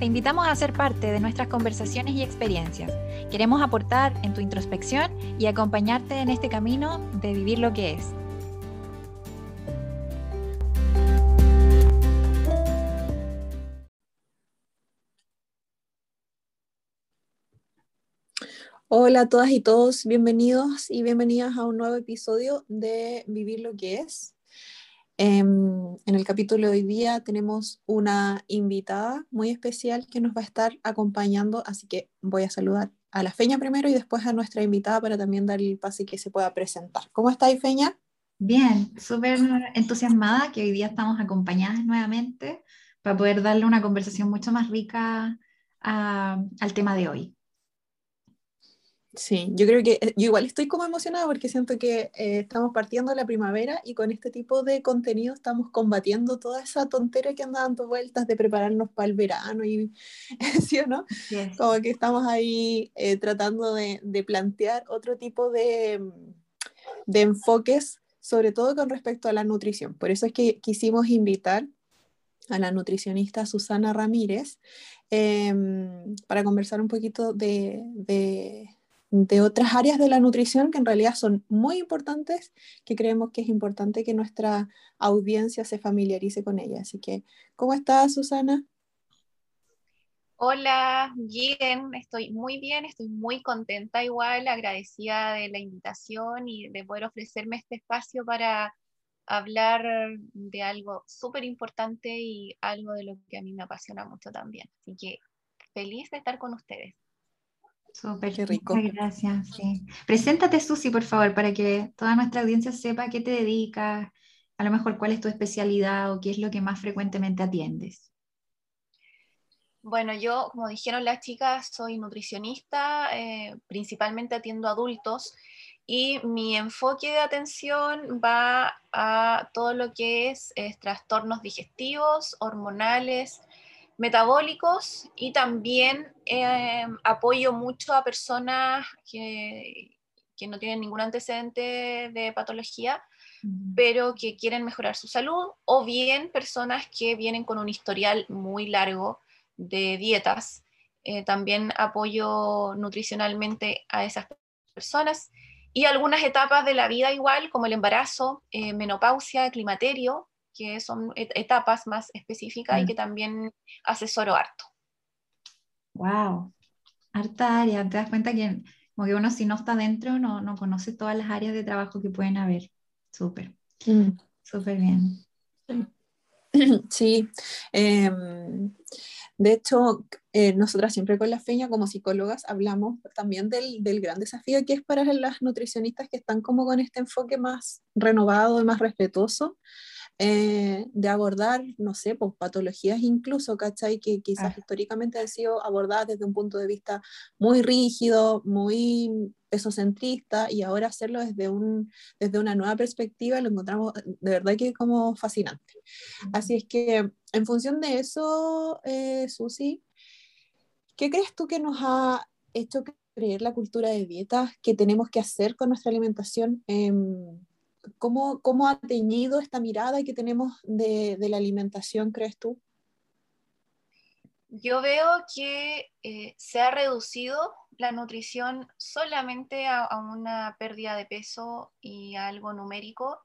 Te invitamos a ser parte de nuestras conversaciones y experiencias. Queremos aportar en tu introspección y acompañarte en este camino de vivir lo que es. Hola a todas y todos, bienvenidos y bienvenidas a un nuevo episodio de Vivir lo que es. Em, en el capítulo de hoy día tenemos una invitada muy especial que nos va a estar acompañando, así que voy a saludar a la Feña primero y después a nuestra invitada para también dar el pase que se pueda presentar. ¿Cómo estáis, Feña? Bien, súper entusiasmada que hoy día estamos acompañadas nuevamente para poder darle una conversación mucho más rica al tema de hoy. Sí, yo creo que eh, yo igual estoy como emocionada porque siento que eh, estamos partiendo la primavera y con este tipo de contenido estamos combatiendo toda esa tontera que anda dando vueltas de prepararnos para el verano y ¿sí o no? Como que estamos ahí eh, tratando de, de, plantear otro tipo de, de enfoques, sobre todo con respecto a la nutrición. Por eso es que quisimos invitar a la nutricionista Susana Ramírez em, para conversar un poquito de, de de otras áreas de la nutrición que en realidad son muy importantes, que creemos que es importante que nuestra audiencia se familiarice con ellas. Así que, ¿cómo estás, Susana? Hola, bien, estoy muy bien, estoy muy contenta igual, agradecida de la invitación y de poder ofrecerme este espacio para hablar de algo súper importante y algo de lo que a mí me apasiona mucho también. Así que feliz de estar con ustedes. Súper rico. Muchas gracias. Sí. Preséntate, Susi, por favor, para que toda nuestra audiencia sepa a qué te dedicas, a lo mejor cuál es tu especialidad o qué es lo que más frecuentemente atiendes. Bueno, yo, como dijeron las chicas, soy nutricionista, eh, principalmente atiendo adultos y mi enfoque de atención va a todo lo que es trastornos digestivos, hormonales, metabólicos y también eh, apoyo mucho a personas que, que, no tienen ningún antecedente de patología, pero que quieren mejorar su salud, o bien personas que vienen con un historial muy largo de dietas. Eh, también apoyo nutricionalmente a esas personas y algunas etapas de la vida igual, como el embarazo, eh, menopausia, climaterio, que son etapas más específicas y que también asesoro harto. Wow, harta área. Te das cuenta que como que uno si no está dentro no, no conoce todas las áreas de trabajo que pueden haber. Súper, mm. súper bien. Sí. Em, de hecho, eh, nosotras siempre con la Feña como psicólogas hablamos también del, del, gran desafío que es para las nutricionistas que están como con este enfoque más renovado y más respetuoso eh, de abordar, no sé, pues, patologías incluso, ¿cachai? Que quizás ah. históricamente han sido abordadas desde un punto de vista muy rígido, muy pesocentrista, y ahora hacerlo desde, un, desde una nueva perspectiva lo encontramos de verdad que como fascinante. Así es que en función de eso, eh, Susi, ¿qué crees tú que nos ha hecho creer la cultura de dieta que tenemos que hacer con nuestra alimentación? ¿Cómo, ¿Cómo, ha teñido esta mirada que tenemos de, de la alimentación, crees tú? Yo veo que eh, se ha reducido la nutrición solamente a, una pérdida de peso y a algo numérico.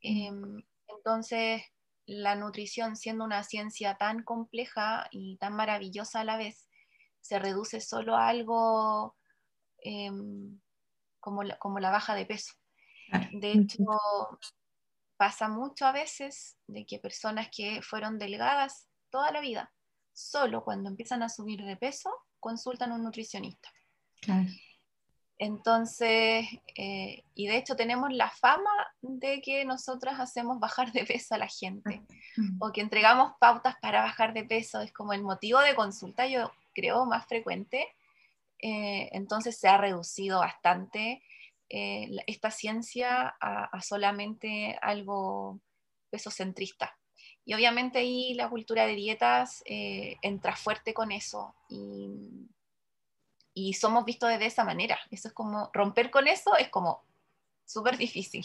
Em, entonces, la nutrición, siendo una ciencia tan compleja y tan maravillosa a la vez, se reduce solo a algo em, como, como la baja de peso. De hecho, pasa mucho a veces de que personas que fueron delgadas toda la vida, solo cuando empiezan a subir de peso, consultan a un nutricionista. Entonces, eh, y de hecho tenemos la fama de que nosotras hacemos bajar de peso a la gente o que entregamos pautas para bajar de peso, es como el motivo de consulta, yo creo, más frecuente. Eh, entonces se ha reducido bastante eh, esta ciencia a, solamente algo pesocentrista. Y obviamente ahí la cultura de dietas eh, entra fuerte con eso y, y, somos vistos de esa manera. Eso es como, romper con eso es como súper difícil.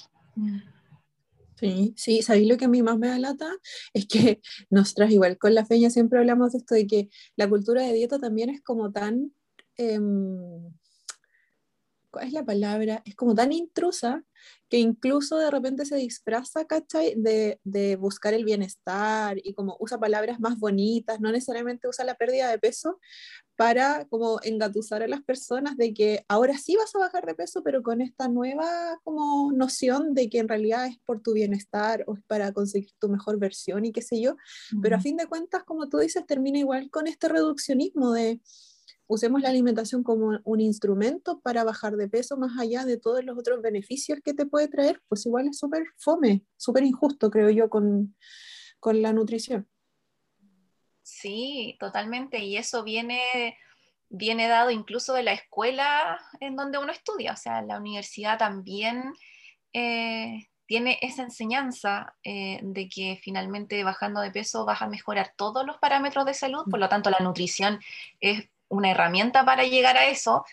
Sí, sí, ¿sabéis lo que a mí más me da lata? Es que nosotras igual con la feña siempre hablamos de esto, de que la cultura de dieta también es como tan... Em, ¿cuál es la palabra? Es como tan intrusa que incluso de repente se disfraza, ¿cachai? De, de, buscar el bienestar y como usa palabras más bonitas, no necesariamente usa la pérdida de peso para como engatusar a las personas de que ahora sí vas a bajar de peso, pero con esta nueva como noción de que en realidad es por tu bienestar o es para conseguir tu mejor versión y qué sé yo, pero a fin de cuentas, como tú dices, termina igual con este reduccionismo de usemos la alimentación como un instrumento para bajar de peso más allá de todos los otros beneficios que te puede traer, pues igual es súper fome, súper injusto, creo yo, con, con la nutrición. Sí, totalmente. Y eso viene, viene dado incluso de la escuela en donde uno estudia. O sea, la universidad también eh, tiene esa enseñanza eh, de que finalmente bajando de peso vas a mejorar todos los parámetros de salud. Por lo tanto, la nutrición es una herramienta para llegar a eso.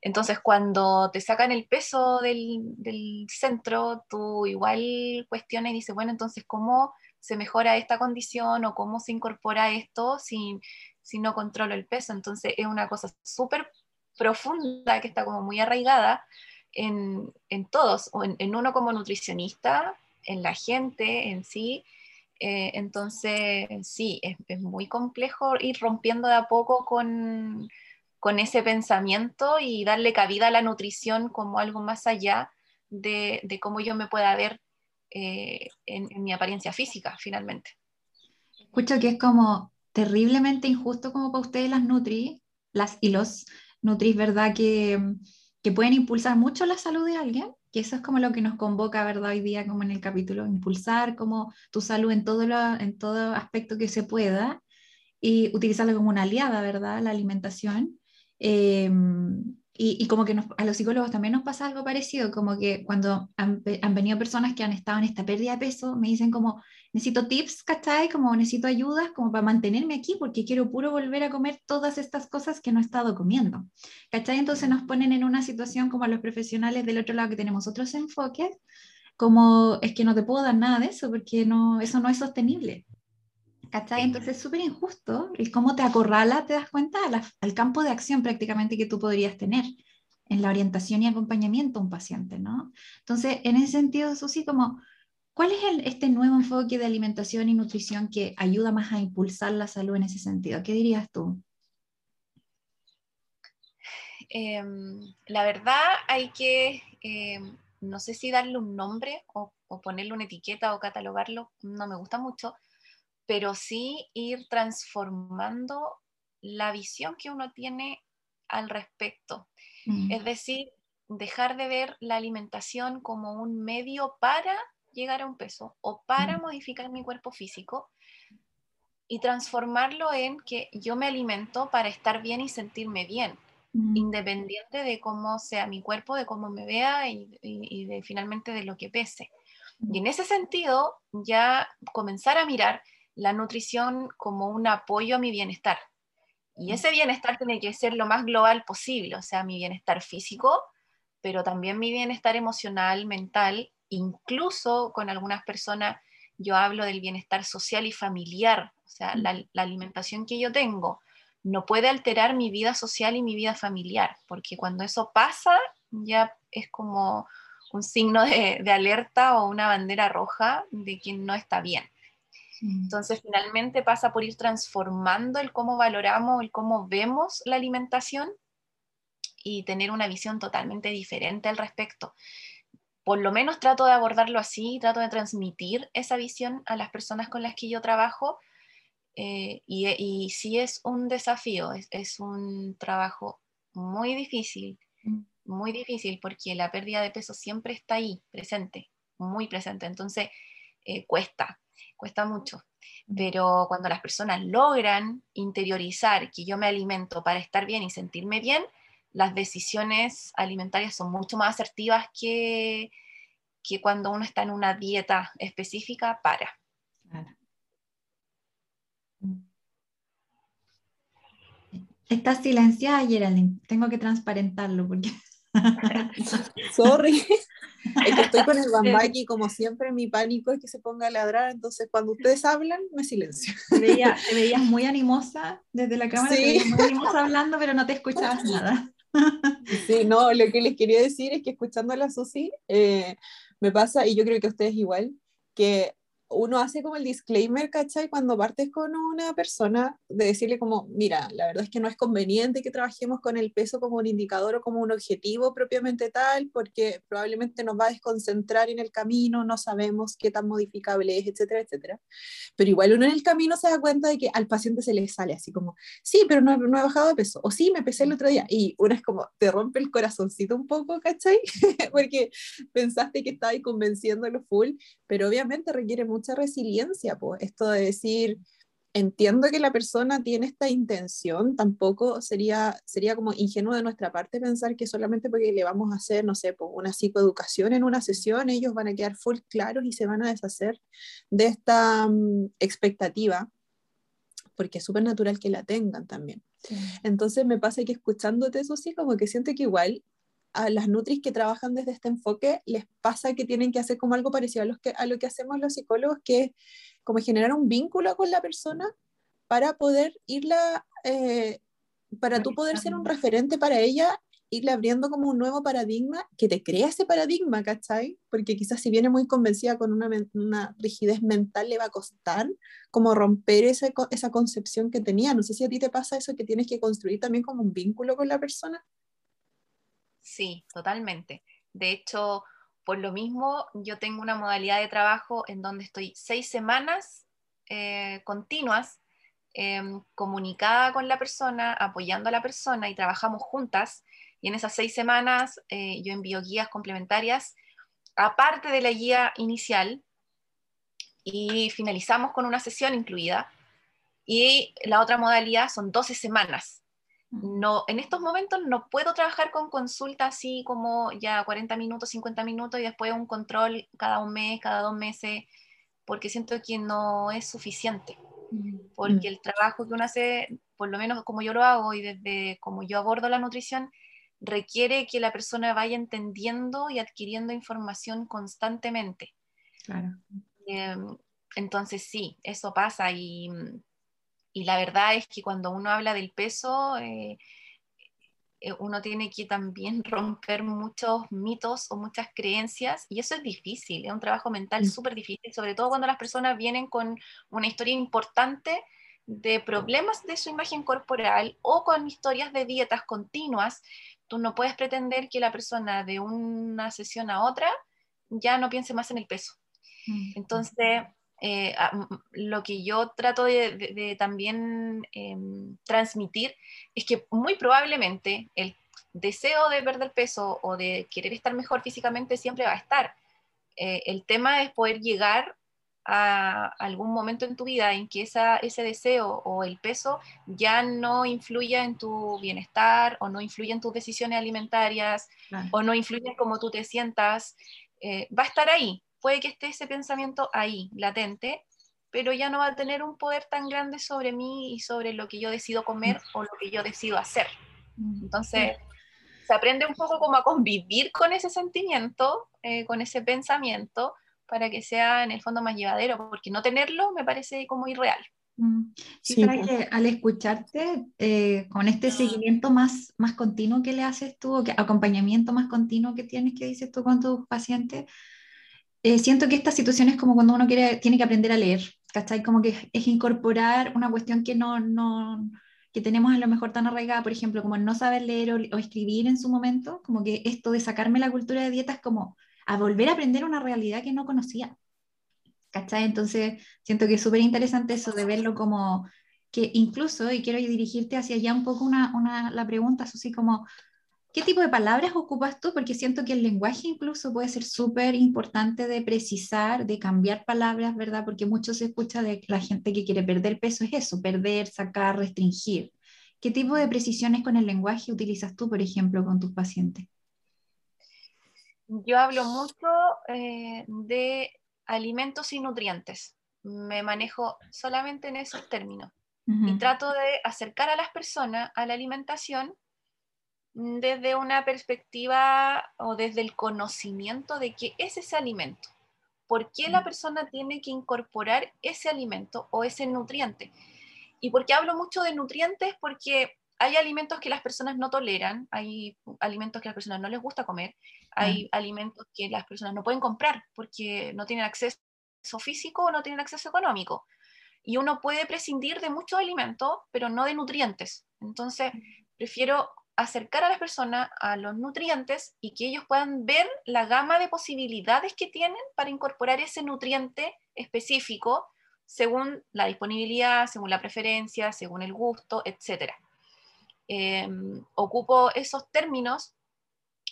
Entonces, cuando te sacan el peso del, centro, tú igual cuestionas y dices, bueno, entonces, ¿cómo se mejora esta condición o cómo se incorpora esto si, si no controlo el peso? Entonces, es una cosa súper profunda que está como muy arraigada en, todos, o en, uno como nutricionista, en la gente en sí, eh, entonces, sí, es, muy complejo ir rompiendo de a poco con, con, ese pensamiento y darle cabida a la nutrición como algo más allá de, de cómo yo me pueda ver eh, en, mi apariencia física, finalmente. Escucho que es como terriblemente injusto como para ustedes las Nutri, las y los Nutris, ¿verdad? Que, que pueden impulsar mucho la salud de alguien que eso es como lo que nos convoca, ¿verdad? Hoy día, como en el capítulo, impulsar como tu salud en todo, en todo aspecto que se pueda y utilizarlo como una aliada, ¿verdad? La alimentación. Em, y, como que a los psicólogos también nos pasa algo parecido, como que cuando han, venido personas que han estado en esta pérdida de peso, me dicen como, necesito tips, ¿cachai? Como necesito ayudas como para mantenerme aquí porque quiero puro volver a comer todas estas cosas que no he estado comiendo, ¿cachai? Entonces nos ponen en una situación como a los profesionales del otro lado que tenemos otros enfoques, como es que no te puedo dar nada de eso porque no, eso no es sostenible. ¿Cachai? Entonces es súper injusto el cómo te acorrala, te das cuenta, al campo de acción prácticamente que tú podrías tener en la orientación y acompañamiento a un paciente, ¿no? Entonces, en ese sentido, Susi, como, ¿cuál es este nuevo enfoque de alimentación y nutrición que ayuda más a impulsar la salud en ese sentido? ¿Qué dirías tú? Em, la verdad hay que, em, no sé si darle un nombre o, o ponerle una etiqueta o catalogarlo, no me gusta mucho, pero sí ir transformando la visión que uno tiene al respecto. Mm. Es decir, dejar de ver la alimentación como un medio para llegar a un peso o para mm. modificar mi cuerpo físico y transformarlo en que yo me alimento para estar bien y sentirme bien, mm. independiente de cómo sea mi cuerpo, de cómo me vea y, y de, finalmente de lo que pese. Y en ese sentido, ya comenzar a mirar la nutrición como un apoyo a mi bienestar. Y mm. ese bienestar tiene que ser lo más global posible, o sea, mi bienestar físico, pero también mi bienestar emocional, mental, incluso con algunas personas yo hablo del bienestar social y familiar, o sea, mm. la, alimentación que yo tengo no puede alterar mi vida social y mi vida familiar, porque cuando eso pasa ya es como un signo de, de alerta o una bandera roja de que no está bien. Entonces, finalmente pasa por ir transformando el cómo valoramos, el cómo vemos la alimentación y tener una visión totalmente diferente al respecto. Por lo menos trato de abordarlo así, trato de transmitir esa visión a las personas con las que yo trabajo. Eh, y, y, sí es un desafío, es, un trabajo muy difícil, mm. muy difícil porque la pérdida de peso siempre está ahí, presente, muy presente. Entonces, eh, cuesta, cuesta mucho. Pero cuando las personas logran interiorizar que yo me alimento para estar bien y sentirme bien, las decisiones alimentarias son mucho más asertivas que, que cuando uno está en una dieta específica para. Está silenciada, Geraldine. Tengo que transparentarlo porque. Sorry. Es que estoy con el bambaki, como siempre, mi pánico es que se ponga a ladrar, entonces cuando ustedes hablan, me silencio. Te, veías muy animosa desde la cámara, sí. muy animosa hablando, pero no te escuchabas nada. Sí, no, lo que les quería decir es que escuchando a la Susi, eh, me pasa, y yo creo que a ustedes igual, que uno hace como el disclaimer, ¿cachai? Cuando partes con una persona, de decirle como, mira, la verdad es que no es conveniente que trabajemos con el peso como un indicador o como un objetivo propiamente tal, porque probablemente nos va a desconcentrar en el camino, no sabemos qué tan modificable es, etcétera, etcétera. Pero igual uno en el camino se da cuenta de que al paciente se le sale así como, sí, pero no, no he bajado de peso, o sí, me pesé el otro día, y uno es como, te rompe el corazoncito un poco, ¿cachai? porque pensaste que estaba ahí convenciéndolo full, pero obviamente requiere mucho mucha resiliencia, pues esto de decir, entiendo que la persona tiene esta intención, tampoco sería, sería como ingenuo de nuestra parte pensar que solamente porque le vamos a hacer, no sé, pues una psicoeducación en una sesión, ellos van a quedar full claros y se van a deshacer de esta mm, expectativa, porque es súper natural que la tengan también. Entonces me pasa que escuchándote eso sí, como que siento que igual a las Nutris que trabajan desde este enfoque les pasa que tienen que hacer como algo parecido a, los que, a lo que hacemos los psicólogos, que es como generar un vínculo con la persona para poder irla, eh, para tú poder ser un referente para ella, irle abriendo como un nuevo paradigma que te crea ese paradigma, ¿cachai? Porque quizás si viene muy convencida con una, una rigidez mental le va a costar como romper esa, esa concepción que tenía. No sé si a ti te pasa eso, que tienes que construir también como un vínculo con la persona. Sí, totalmente. De hecho, por lo mismo, yo tengo una modalidad de trabajo en donde estoy seis semanas eh, continuas em, comunicada con la persona, apoyando a la persona y trabajamos juntas. Y en esas seis semanas eh, yo envío guías complementarias, aparte de la guía inicial, y finalizamos con una sesión incluida. Y la otra modalidad son 12 semanas no, en estos momentos no puedo trabajar con consulta así como ya 40 minutos, 50 minutos y después un control cada un mes, cada dos meses, porque siento que no es suficiente. Porque el trabajo que uno hace, por lo menos como yo lo hago y desde como yo abordo la nutrición, requiere que la persona vaya entendiendo y adquiriendo información constantemente. Em, entonces sí, eso pasa y y la verdad es que cuando uno habla del peso, eh, eh, uno tiene que también romper muchos mitos o muchas creencias y eso es difícil, es un trabajo mental mm. súper difícil, sobre todo cuando las personas vienen con una historia importante de problemas de su imagen corporal o con historias de dietas continuas, tú no puedes pretender que la persona de una sesión a otra ya no piense más en el peso. Mm. Entonces, eh, lo que yo trato de, también em, transmitir es que muy probablemente el deseo de perder peso o de querer estar mejor físicamente siempre va a estar. Eh, el tema es poder llegar a algún momento en tu vida en que esa, ese deseo o el peso ya no influya en tu bienestar o no influya en tus decisiones alimentarias o no influya en cómo tú te sientas. Eh, va a estar ahí, puede que esté ese pensamiento ahí, latente, pero ya no va a tener un poder tan grande sobre mí y sobre lo que yo decido comer mm. o lo que yo decido hacer. Mm. Entonces, se aprende un poco como a convivir con ese sentimiento, eh, con ese pensamiento, para que sea en el fondo más llevadero, porque no tenerlo me parece como irreal. Mm. Sí, sí que al escucharte, eh, con este seguimiento más, más continuo que le haces tú, o que, acompañamiento más continuo que tienes que dices tú con tus pacientes, eh, siento que esta situación es como cuando uno quiere, tiene que aprender a leer, ¿cachai? Como que es, incorporar una cuestión que no, no, que tenemos a lo mejor tan arraigada, por ejemplo, como no saber leer o, escribir en su momento, como que esto de sacarme la cultura de dieta es como a volver a aprender una realidad que no conocía. ¿Cachai? Entonces, siento que es súper interesante eso de verlo como que incluso, y quiero dirigirte hacia allá un poco una, una, la pregunta, así como, ¿Qué tipo de palabras ocupas tú? Porque siento que el lenguaje incluso puede ser súper importante de precisar, de cambiar palabras, ¿verdad? Porque mucho se escucha de la gente que quiere perder peso, es eso, perder, sacar, restringir. ¿Qué tipo de precisiones con el lenguaje utilizas tú, por ejemplo, con tus pacientes? Yo hablo mucho eh, de alimentos y nutrientes. Me manejo solamente en esos términos. Y trato de acercar a las personas a la alimentación desde una perspectiva o desde el conocimiento de qué es ese alimento. ¿Por qué la persona tiene que incorporar ese alimento o ese nutriente? ¿Y por qué hablo mucho de nutrientes? Porque hay alimentos que las personas no toleran, hay alimentos que a las personas no les gusta comer, hay alimentos que las personas no pueden comprar porque no tienen acceso físico o no tienen acceso económico. Y uno puede prescindir de muchos alimentos, pero no de nutrientes. Entonces, prefiero acercar a las personas a los nutrientes y que ellos puedan ver la gama de posibilidades que tienen para incorporar ese nutriente específico según la disponibilidad, según la preferencia, según el gusto, etc. Em, ocupo esos términos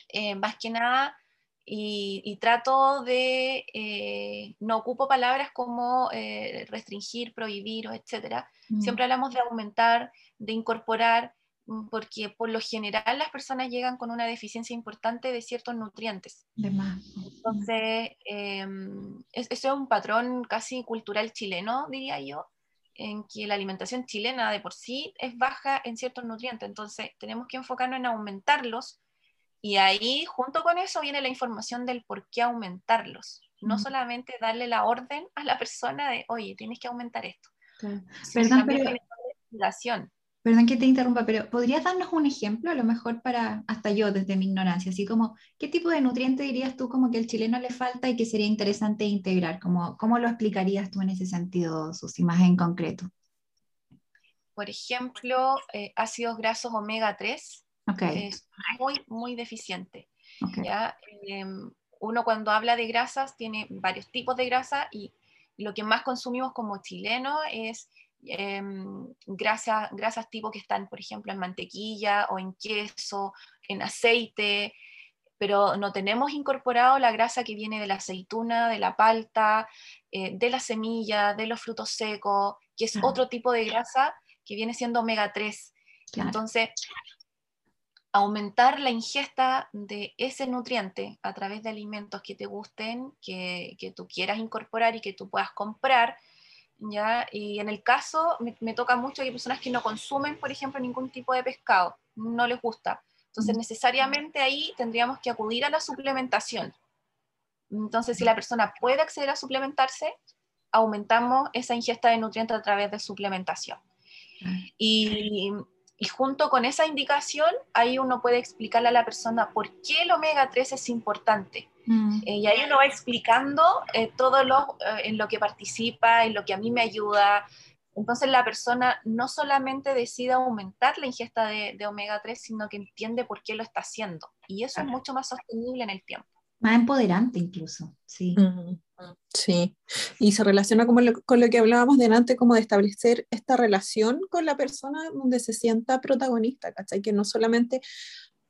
eh, más que nada y, trato de, eh, no ocupo palabras como eh, restringir, prohibir, etc. Mm. Siempre hablamos de aumentar, de incorporar, porque por lo general las personas llegan con una deficiencia importante de ciertos nutrientes. Entonces, eh, eso es un patrón casi cultural chileno, diría yo, en que la alimentación chilena de por sí es baja en ciertos nutrientes. Entonces, tenemos que enfocarnos en aumentarlos y ahí, junto con eso, viene la información del por qué aumentarlos. No solamente darle la orden a la persona de, oye, tienes que aumentar esto. Perdón, pero... Perdón que te interrumpa, pero ¿podrías darnos un ejemplo, a lo mejor para, hasta yo desde mi ignorancia, así como, ¿qué tipo de nutriente dirías tú como que el chileno le falta y que sería interesante integrar? ¿Cómo, cómo lo explicarías tú en ese sentido, Susi, más en concreto? Por ejemplo, eh, ácidos grasos omega 3 es muy, muy deficiente. Em, uno cuando habla de grasas tiene varios tipos de grasa y lo que más consumimos como chileno es Em, grasas, grasas tipo que están, por ejemplo, en mantequilla o en queso, en aceite, pero no tenemos incorporado la grasa que viene de la aceituna, de la palta, eh, de la semilla, de los frutos secos, que es otro tipo de grasa que viene siendo omega 3. Entonces, aumentar la ingesta de ese nutriente a través de alimentos que te gusten, que, que tú quieras incorporar y que tú puedas comprar, ¿ya? Y en el caso, me, toca mucho, hay personas que no consumen, por ejemplo, ningún tipo de pescado, no les gusta. Entonces, necesariamente ahí tendríamos que acudir a la suplementación. Entonces, si la persona puede acceder a suplementarse, aumentamos esa ingesta de nutrientes a través de suplementación. Y, y junto con esa indicación, ahí uno puede explicarle a la persona por qué el omega 3 es importante Mm. Eh, y ahí uno va explicando eh, todo lo, eh, en lo que participa, en lo que a mí me ayuda. Entonces la persona no solamente decide aumentar la ingesta de, omega 3, sino que entiende por qué lo está haciendo. Y eso es mucho más sostenible en el tiempo. Más empoderante incluso, sí. Sí, y se relaciona con lo, con lo que hablábamos delante, como de establecer esta relación con la persona donde se sienta protagonista, ¿cachai? Que no solamente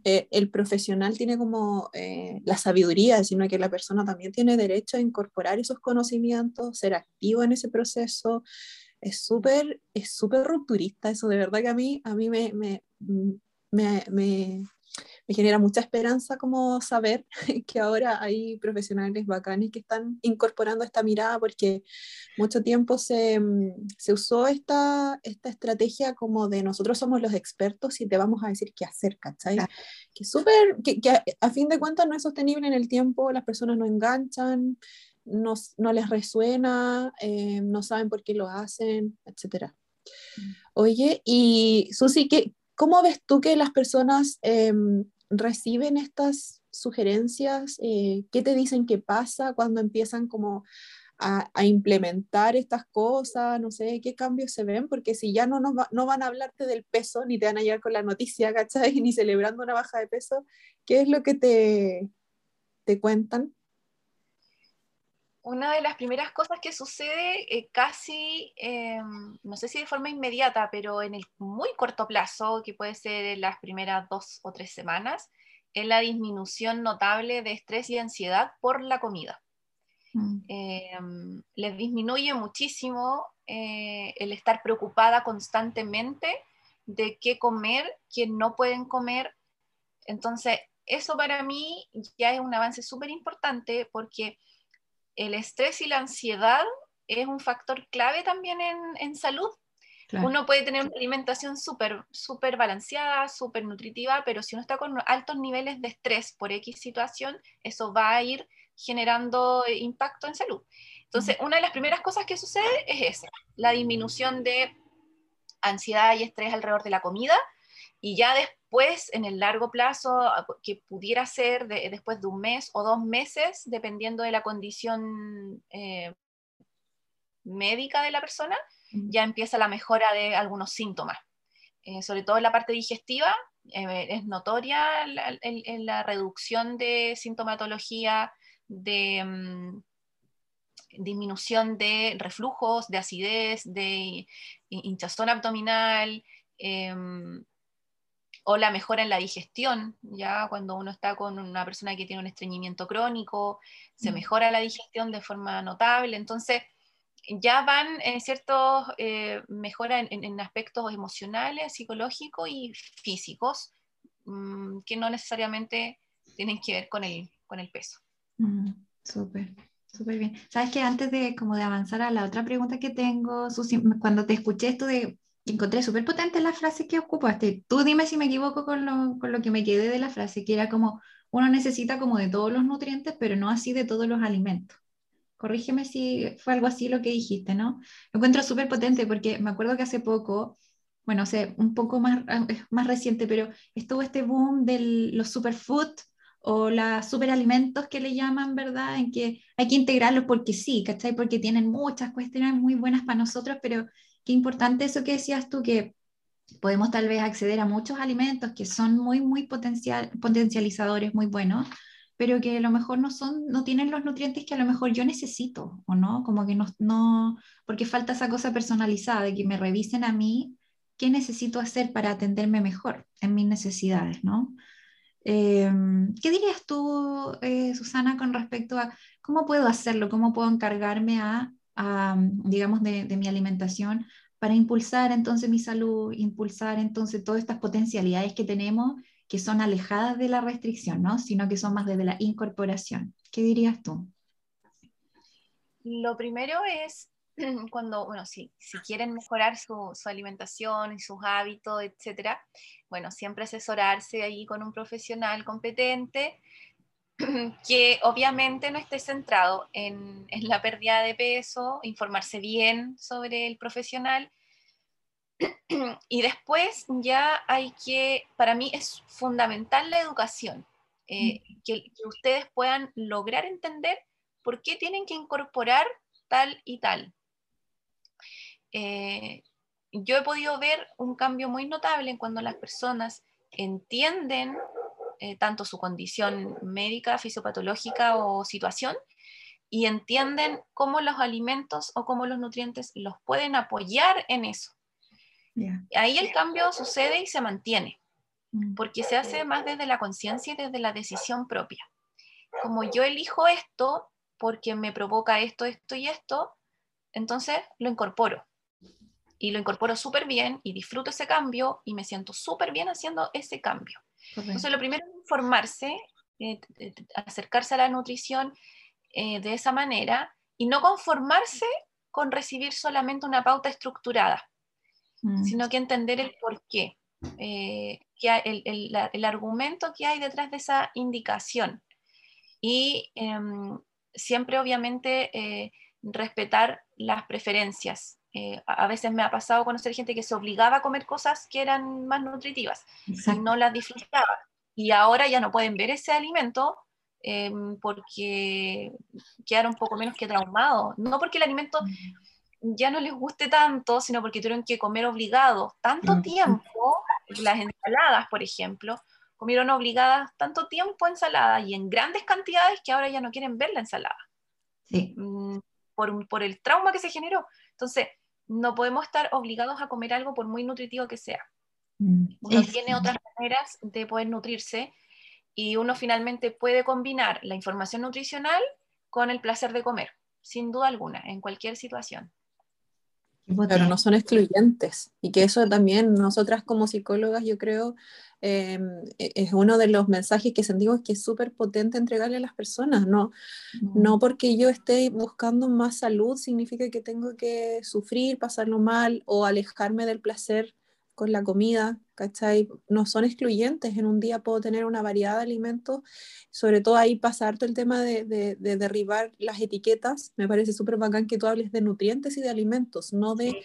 eh, el profesional tiene como eh, la sabiduría, sino que la persona también tiene derecho a incorporar esos conocimientos, ser activo en ese proceso. Es súper es súper rupturista eso, de verdad que a mí, a mí me, me, me me genera mucha esperanza como saber que ahora hay profesionales bacanes que están incorporando esta mirada porque mucho tiempo se, mm, se usó esta, esta estrategia como de nosotros somos los expertos y te vamos a decir qué hacer, ¿cachai? Que, super, que, que a, fin de cuentas no es sostenible en el tiempo, las personas no enganchan, no, no les resuena, eh, no saben por qué lo hacen, etc. Mm. Oye, y Susi, ¿qué, ¿cómo ves tú que las personas em, reciben estas sugerencias? Eh, ¿Qué te dicen que pasa cuando empiezan como a, implementar estas cosas? No sé, ¿qué cambios se ven? Porque si ya no, no van a hablarte del peso, ni te van a llegar con la noticia, ¿cachai? Ni celebrando una baja de peso, ¿qué es lo que te, te cuentan? Una de las primeras cosas que sucede eh, casi, em, no sé si de forma inmediata, pero en el muy corto plazo, que puede ser en las primeras dos o tres semanas, es la disminución notable de estrés y ansiedad por la comida. Mm. Em, les disminuye muchísimo eh, el estar preocupada constantemente de qué comer, qué no pueden comer. Entonces, eso para mí ya es un avance súper importante porque el estrés y la ansiedad es un factor clave también en, salud. Uno puede tener una alimentación súper super balanceada, súper nutritiva, pero si uno está con altos niveles de estrés por X situación, eso va a ir generando impacto en salud. Entonces, una de las primeras cosas que sucede es esa, la disminución de ansiedad y estrés alrededor de la comida, y ya después, en el largo plazo, que pudiera ser después de un mes o dos meses, dependiendo de la condición eh, médica de la persona, ya empieza la mejora de algunos síntomas. Eh, sobre todo en la parte digestiva, eh, es notoria la, la, reducción de sintomatología, de mm, disminución de reflujos, de acidez, de hinchazón abdominal, em, o la mejora en la digestión, ya cuando uno está con una persona que tiene un estreñimiento crónico, se mm. mejora la digestión de forma notable. Entonces, ya van en ciertos eh, mejora en, aspectos emocionales, psicológicos y físicos, mm, que no necesariamente tienen que ver con el, con el peso. Mm, súper, súper bien. Sabes que antes de, como de avanzar a la otra pregunta que tengo, Susi, cuando te escuché esto de encontré súper potente la frase que ocupaste. Tú dime si me equivoco con lo, con lo que me quedé de la frase, que era como, uno necesita como de todos los nutrientes, pero no así de todos los alimentos. Corrígeme si fue algo así lo que dijiste, ¿no? Lo encuentro súper potente porque me acuerdo que hace poco, bueno, o sea, un poco más, más reciente, pero estuvo este boom de los superfood o los superalimentos que le llaman, ¿verdad? En que hay que integrarlos porque sí, ¿cachai? Porque tienen muchas cuestiones muy buenas para nosotros, pero qué importante eso que decías tú, que podemos tal vez acceder a muchos alimentos que son muy, muy potencial, potencializadores, muy buenos, pero que a lo mejor no son, no tienen los nutrientes que a lo mejor yo necesito, ¿o no? Como que no, no, porque falta esa cosa personalizada de que me revisen a mí qué necesito hacer para atenderme mejor en mis necesidades, ¿no? Em, ¿Qué dirías tú, eh, Susana, con respecto a cómo puedo hacerlo, cómo puedo encargarme a, digamos, de, mi alimentación para impulsar entonces mi salud, impulsar entonces todas estas potencialidades que tenemos que son alejadas de la restricción, ¿no? Sino que son más desde la incorporación. ¿Qué dirías tú? Lo primero es cuando, bueno, si, si quieren mejorar su, su, alimentación sus hábitos, etcétera, bueno, siempre asesorarse ahí con un profesional competente que obviamente no esté centrado en, en la pérdida de peso, informarse bien sobre el profesional y después ya hay que, para mí es fundamental la educación, eh, que, ustedes puedan lograr entender por qué tienen que incorporar tal y tal. Eh, yo he podido ver un cambio muy notable en cuando las personas entienden eh, tanto su condición médica, fisiopatológica o situación, y entienden cómo los alimentos o cómo los nutrientes los pueden apoyar en eso. Ahí el cambio sucede y se mantiene, mm. porque se hace más desde la conciencia y desde la decisión propia. Como yo elijo esto porque me provoca esto, esto y esto, entonces lo incorporo. Y lo incorporo súper bien y disfruto ese cambio y me siento súper bien haciendo ese cambio. Entonces lo primero es informarse, eh, acercarse a la nutrición eh, de esa manera y no conformarse con recibir solamente una pauta estructurada. Mm. sino que entender el por qué, eh, el, argumento que hay detrás de esa indicación. Y em, siempre, obviamente, eh, respetar las preferencias. Eh, a veces me ha pasado conocer gente que se obligaba a comer cosas que eran más nutritivas y no las disfrutaba. Y ahora ya no pueden ver ese alimento em, porque quedaron un poco menos que traumados. No porque el alimento ya no les guste tanto, sino porque tuvieron que comer obligados tanto tiempo, las ensaladas, por ejemplo, comieron obligadas tanto tiempo ensalada y en grandes cantidades que ahora ya no quieren ver la ensalada. Mm, por, por, el trauma que se generó. Entonces, no podemos estar obligados a comer algo por muy nutritivo que sea. Mm, uno tiene otras maneras de poder nutrirse y uno finalmente puede combinar la información nutricional con el placer de comer, sin duda alguna, en cualquier situación. Pero no son excluyentes. Y que eso también nosotras como psicólogas, yo creo, em, e-, es uno de los mensajes que sentimos que es súper potente entregarle a las personas. No, no porque yo esté buscando más salud significa que tengo que sufrir, pasarlo mal o alejarme del placer con la comida, ¿cachai? No son excluyentes. En un día puedo tener una variedad de alimentos, sobre todo ahí pasar todo el tema de, de, derribar las etiquetas. Me parece súper bacán que tú hables de nutrientes y de alimentos, no de,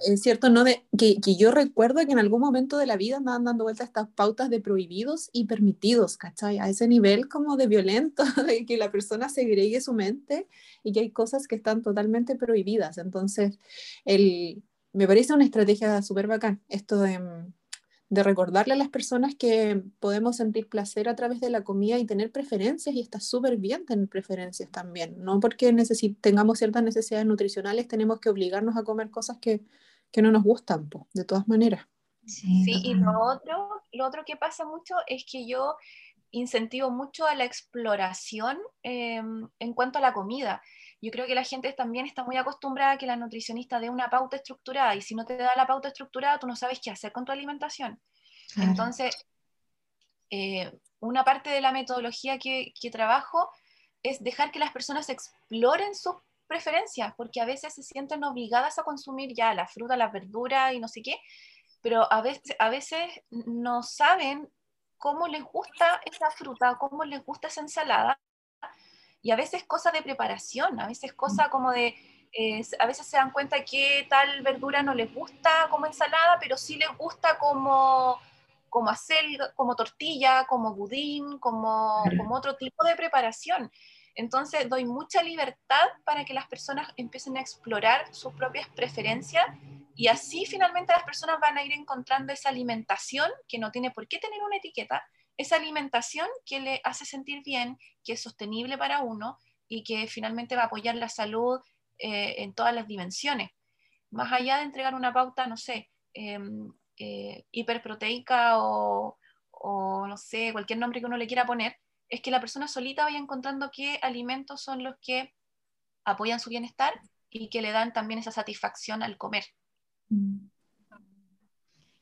es cierto, no de, que, que, yo recuerdo que en algún momento de la vida andaban dando vueltas estas pautas de prohibidos y permitidos, ¿cachai? A ese nivel como de violento, de que la persona segregue su mente y que hay cosas que están totalmente prohibidas. Entonces, el me parece una estrategia súper bacán, esto de, de, recordarle a las personas que podemos sentir placer a través de la comida y tener preferencias, y está súper bien tener preferencias también, no porque tengamos ciertas necesidades nutricionales tenemos que obligarnos a comer cosas que, que no nos gustan, de todas maneras. Sí, y lo otro, lo otro que pasa mucho es que yo incentivo mucho a la exploración em, en cuanto a la comida yo creo que la gente también está muy acostumbrada a que la nutricionista dé una pauta estructurada y si no te da la pauta estructurada, tú no sabes qué hacer con tu alimentación. Entonces, eh, una parte de la metodología que, que, trabajo es dejar que las personas exploren sus preferencias, porque a veces se sienten obligadas a consumir ya la fruta, la verdura y no sé qué, pero a veces, a veces no saben cómo les gusta esa fruta, cómo les gusta esa ensalada, y a veces cosa de preparación, a veces cosa mm. como de, eh, a veces se dan cuenta que tal verdura no les gusta como ensalada, pero sí les gusta como, como hacer, como tortilla, como budín, como, como otro tipo de preparación. Entonces doy mucha libertad para que las personas empiecen a explorar sus propias preferencias y así finalmente las personas van a ir encontrando esa alimentación que no tiene por qué tener una etiqueta, esa alimentación que le hace sentir bien, que es sostenible para uno y que finalmente va a apoyar la salud eh, en todas las dimensiones. Más allá de entregar una pauta, no sé, em, eh, hiperproteica o, o, no sé, cualquier nombre que uno le quiera poner, es que la persona solita vaya encontrando qué alimentos son los que apoyan su bienestar y que le dan también esa satisfacción al comer. Mm.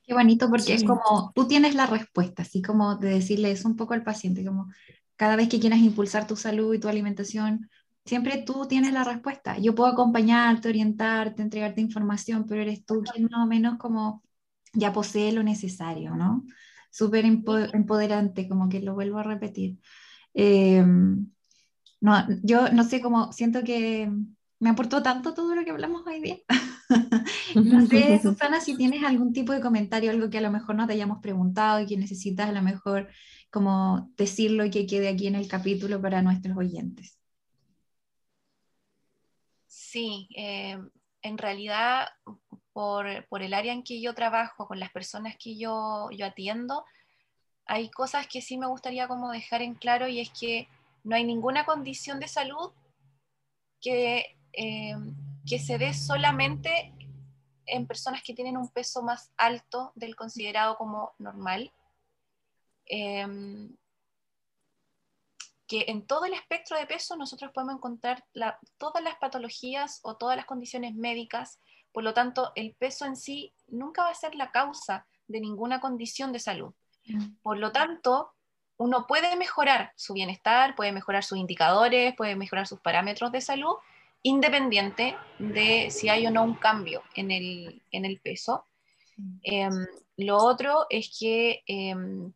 Qué bonito porque es como tú tienes la respuesta, así como de decirle eso un poco al paciente, como cada vez que quieras impulsar tu salud y tu alimentación, siempre tú tienes la respuesta. Yo puedo acompañarte, orientarte, entregarte información, pero eres tú quien no menos como ya posee lo necesario, ¿no? Súper empoderante, como que lo vuelvo a repetir. Em, no, yo no sé cómo, siento que me aportó tanto todo lo que hablamos hoy día. no sé, Susana, si tienes algún tipo de comentario, algo que a lo mejor no te hayamos preguntado y que necesitas a lo mejor como decirlo y que quede aquí en el capítulo para nuestros oyentes. Sí, eh, en realidad por, el área en que yo trabajo, con las personas que yo, yo atiendo, hay cosas que sí me gustaría como dejar en claro y es que no hay ninguna condición de salud que eh, que se dé solamente en personas que tienen un peso más alto del considerado como normal. Em, que en todo el espectro de peso nosotros podemos encontrar todas las patologías o todas las condiciones médicas, por lo tanto el peso en sí nunca va a ser la causa de ninguna condición de salud. Mm. Por lo tanto, uno puede mejorar su bienestar, puede mejorar sus indicadores, puede mejorar sus parámetros de salud, independiente de si hay o no un cambio en el, peso. Em, lo otro es que em,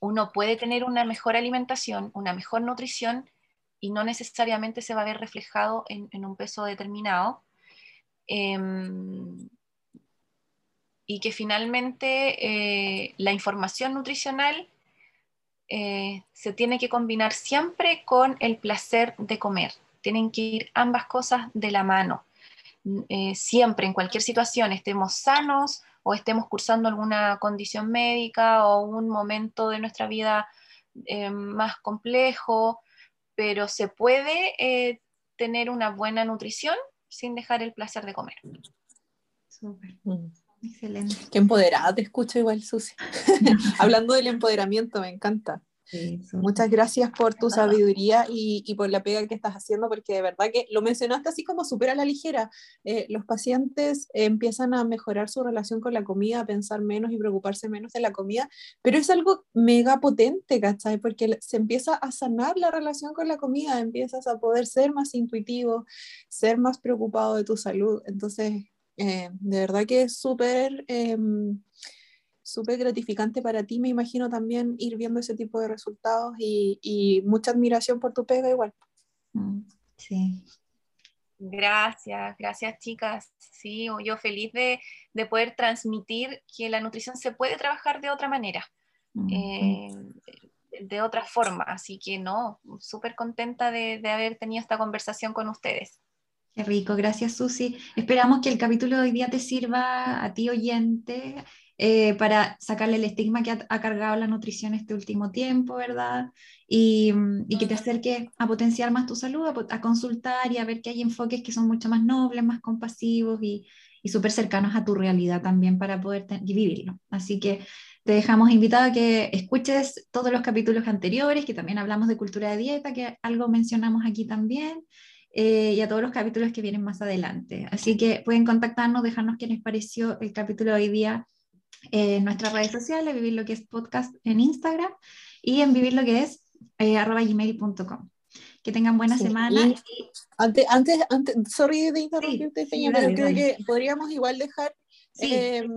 uno puede tener una mejor alimentación, una mejor nutrición y no necesariamente se va a ver reflejado en, un peso determinado. Em, y que finalmente eh, la información nutricional eh, se tiene que combinar siempre con el placer de comer tienen que ir ambas cosas de la mano. Eh, siempre, en cualquier situación, estemos sanos o estemos cursando alguna condición médica o un momento de nuestra vida eh, más complejo, pero se puede eh, tener una buena nutrición sin dejar el placer de comer. Súper. Mm. Excelente. Qué empoderada te escucho igual, Susi. Hablando del empoderamiento, me encanta. Muchas gracias por tu sabiduría y, por la pega que estás haciendo, porque de verdad que lo mencionaste así como súper a la ligera. Eh, los pacientes empiezan a mejorar su relación con la comida, a pensar menos y preocuparse menos de la comida, pero es algo mega potente, ¿cachai? Porque se empieza a sanar la relación con la comida, empiezas a poder ser más intuitivo, ser más preocupado de tu salud. Entonces, eh, de verdad que es súper... Em, súper gratificante para ti, me imagino también ir viendo ese tipo de resultados y, mucha admiración por tu pega igual. Mm, sí. Gracias, gracias chicas. Sí, yo feliz de, poder transmitir que la nutrición se puede trabajar de otra manera, mm, eh, de otra forma. Así que no, súper contenta de, de haber tenido esta conversación con ustedes. Qué rico, gracias Susi. Esperamos que el capítulo de hoy día te sirva a ti oyente eh, para sacarle el estigma que ha, cargado la nutrición este último tiempo, ¿verdad? Y, que te acerque a potenciar más tu salud, a, consultar y a ver que hay enfoques que son mucho más nobles, más compasivos y, y súper cercanos a tu realidad también para poder vivirlo. Así que te dejamos invitado a que escuches todos los capítulos anteriores, que también hablamos de cultura de dieta, que algo mencionamos aquí también. Eh, y a todos los capítulos que vienen más adelante. Así que pueden contactarnos, dejarnos qué les pareció el capítulo de hoy día en nuestras redes sociales, Vivir lo que es podcast en Instagram y en vivir lo que es eh, arroba gmail.com. Que tengan buena semana. Antes, antes, antes, sorry de interrumpirte, Peña, pero creo que podríamos igual dejar em,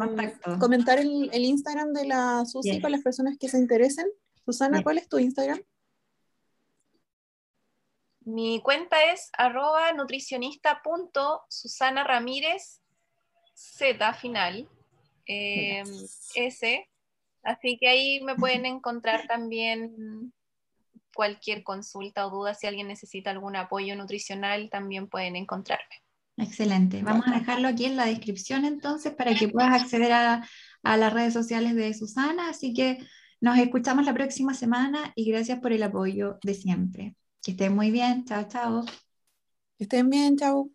comentar el, el, Instagram de la Susi para las personas que se interesen. Susana, ¿cuál es tu Instagram? Mi cuenta es arroba nutricionista.susana Ramírez Z final. Em, ese. Así que ahí me pueden encontrar también cualquier consulta o duda. Si alguien necesita algún apoyo nutricional, también pueden encontrarme. Excelente. Vamos a dejarlo aquí en la descripción entonces para que puedas acceder a, a las redes sociales de Susana. Así que nos escuchamos la próxima semana y gracias por el apoyo de siempre. Que estén muy bien. Chao, chao. Que estén bien. Chao.